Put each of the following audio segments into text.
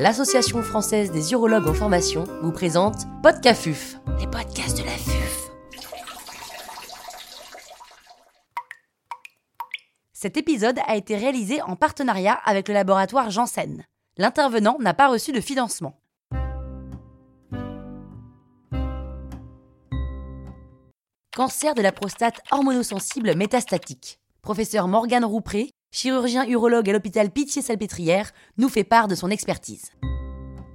l'Association française des urologues en formation vous présente Podcafuf, les podcasts de la FUF. Cet épisode a été réalisé en partenariat avec le laboratoire Janssen. L'intervenant n'a pas reçu de financement. Cancer de la prostate hormonosensible métastatique. Professeur Morgane Roupré, chirurgien urologue à l'hôpital Pitié-Salpêtrière, nous fait part de son expertise.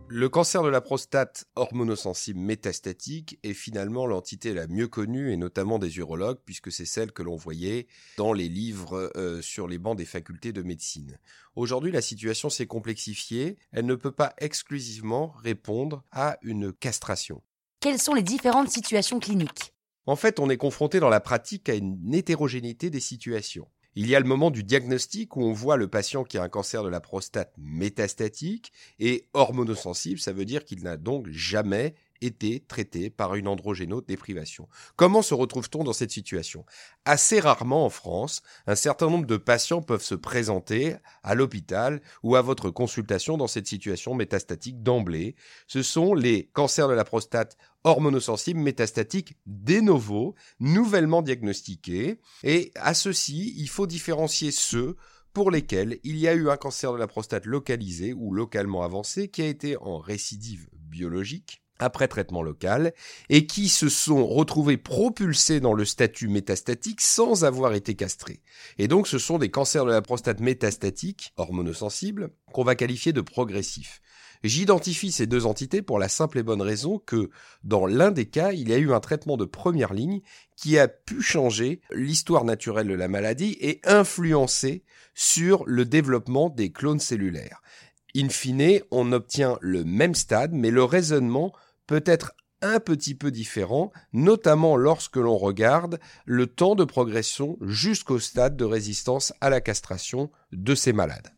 Le cancer de la prostate hormonosensible métastatique est finalement l'entité la mieux connue, et notamment des urologues, puisque c'est celle que l'on voyait dans les livres euh, sur les bancs des facultés de médecine. Aujourd'hui, la situation s'est complexifiée. Elle ne peut pas exclusivement répondre à une castration. Quelles sont les différentes situations cliniques? En fait, on est confronté dans la pratique à une hétérogénéité des situations. Il y a le moment du diagnostic où on voit le patient qui a un cancer de la prostate métastatique et hormonosensible, ça veut dire qu'il n'a donc jamais été traité par une androgénodéprivation. Comment se retrouve-t-on dans cette situation? Assez rarement en France, un certain nombre de patients peuvent se présenter à l'hôpital ou à votre consultation dans cette situation métastatique d'emblée. Ce sont les cancers de la prostate hormonosensibles métastatiques de nouvellement diagnostiqués. Et à ceci, il faut différencier ceux pour lesquels il y a eu un cancer de la prostate localisé ou localement avancé qui a été en récidive biologique après traitement local et qui se sont retrouvés propulsés dans le statut métastatique sans avoir été castrés. Et donc ce sont des cancers de la prostate métastatique, hormonosensibles, qu'on va qualifier de progressifs. J'identifie ces deux entités pour la simple et bonne raison que dans l'un des cas, il y a eu un traitement de première ligne qui a pu changer l'histoire naturelle de la maladie et influencer sur le développement des clones cellulaires. In fine, on obtient le même stade, mais le raisonnement peut être un petit peu différent, notamment lorsque l'on regarde le temps de progression jusqu'au stade de résistance à la castration de ces malades.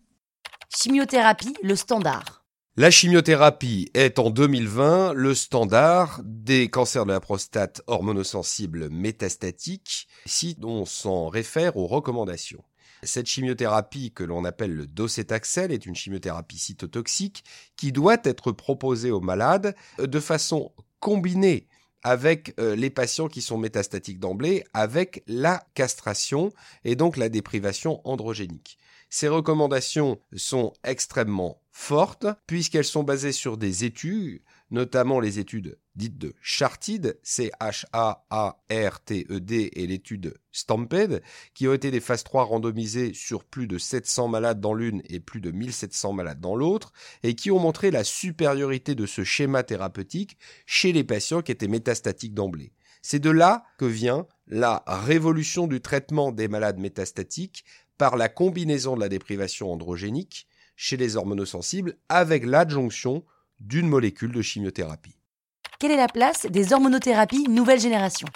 Chimiothérapie, le standard. La chimiothérapie est en 2020 le standard des cancers de la prostate hormonosensible métastatique, si on s'en réfère aux recommandations. Cette chimiothérapie que l'on appelle le docétaxel est une chimiothérapie cytotoxique qui doit être proposée aux malades de façon combinée avec euh, les patients qui sont métastatiques d'emblée, avec la castration et donc la déprivation androgénique. Ces recommandations sont extrêmement fortes puisqu'elles sont basées sur des études, notamment les études dites de Charted, C-H-A-A-R-T-E-D, et l'étude Stamped, qui ont été des phases 3 randomisées sur plus de 700 malades dans l'une et plus de 1700 malades dans l'autre, et qui ont montré la supériorité de ce schéma thérapeutique chez les patients qui étaient métastatiques d'emblée. C'est de là que vient la révolution du traitement des malades métastatiques par la combinaison de la déprivation androgénique chez les hormonosensibles avec l'adjonction d'une molécule de chimiothérapie. Quelle est la place des hormonothérapies nouvelle génération?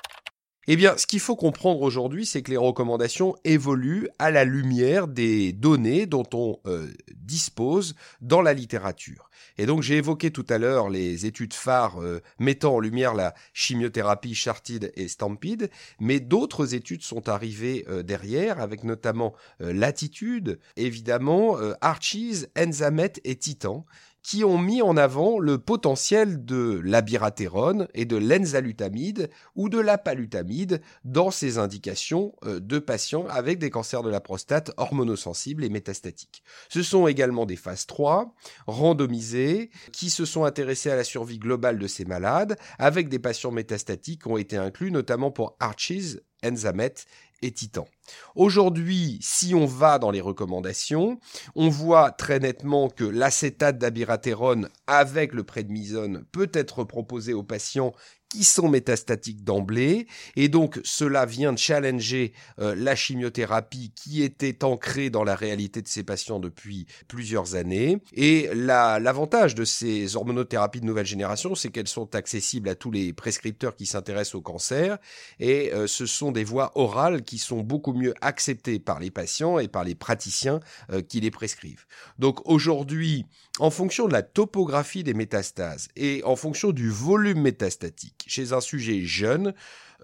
Eh bien, ce qu'il faut comprendre aujourd'hui, c'est que les recommandations évoluent à la lumière des données dont on euh, dispose dans la littérature. Et donc, j'ai évoqué tout à l'heure les études phares euh, mettant en lumière la chimiothérapie Chartide et Stampede, mais d'autres études sont arrivées euh, derrière, avec notamment Latitude, évidemment, Archies, Enzamet et Titan, qui ont mis en avant le potentiel de l'abiraterone et de l'enzalutamide ou de la palutamide dans ces indications euh, de patients avec des cancers de la prostate hormonosensibles et métastatiques. Ce sont également des phases 3 randomisées qui se sont intéressées à la survie globale de ces malades avec des patients métastatiques qui ont été inclus notamment pour Archies, Enzamet et Titan. Aujourd'hui, si on va dans les recommandations, on voit très nettement que l'acétate d'abiraterone avec le prednisone peut être proposé aux patients qui sont métastatiques d'emblée. Et donc cela vient de challenger euh, la chimiothérapie qui était ancrée dans la réalité de ces patients depuis plusieurs années. Et l'avantage de ces hormonothérapies de nouvelle génération c'est qu'elles sont accessibles à tous les prescripteurs qui s'intéressent au cancer. Et euh, ce sont des voies orales qui sont beaucoup mieux acceptées par les patients et par les praticiens euh, qui les prescrivent. Donc aujourd'hui, en fonction de la topographie des métastases et en fonction du volume métastatique chez un sujet jeune,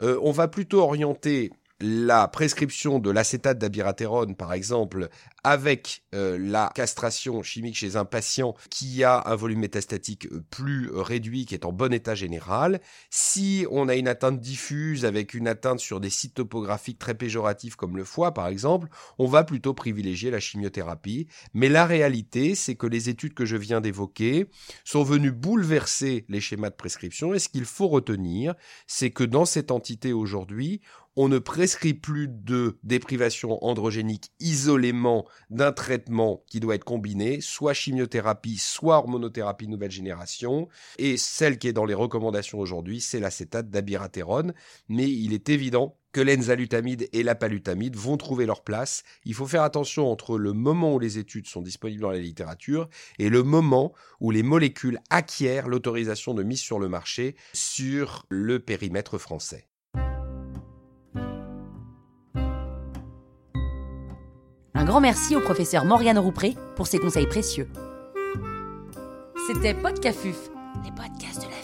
euh, on va plutôt orienter la prescription de l'acétate d'abiraterone, par exemple, avec euh, la castration chimique chez un patient qui a un volume métastatique euh, plus réduit, qui est en bon état général. Si on a une atteinte diffuse avec une atteinte sur des sites topographiques très péjoratifs comme le foie par exemple, on va plutôt privilégier la chimiothérapie. Mais la réalité, c'est que les études que je viens d'évoquer sont venues bouleverser les schémas de prescription et ce qu'il faut retenir, c'est que dans cette entité aujourd'hui, on ne prescrit plus de déprivation androgénique isolément d'un traitement qui doit être combiné, soit chimiothérapie, soit hormonothérapie nouvelle génération. Et celle qui est dans les recommandations aujourd'hui, c'est l'acétate d'abiraterone. Mais il est évident que l'enzalutamide et la palutamide vont trouver leur place. Il faut faire attention entre le moment où les études sont disponibles dans la littérature et le moment où les molécules acquièrent l'autorisation de mise sur le marché sur le périmètre français. Grand merci au professeur Morgane Roupré pour ses conseils précieux. C'était Podcafuf, les podcasts de la.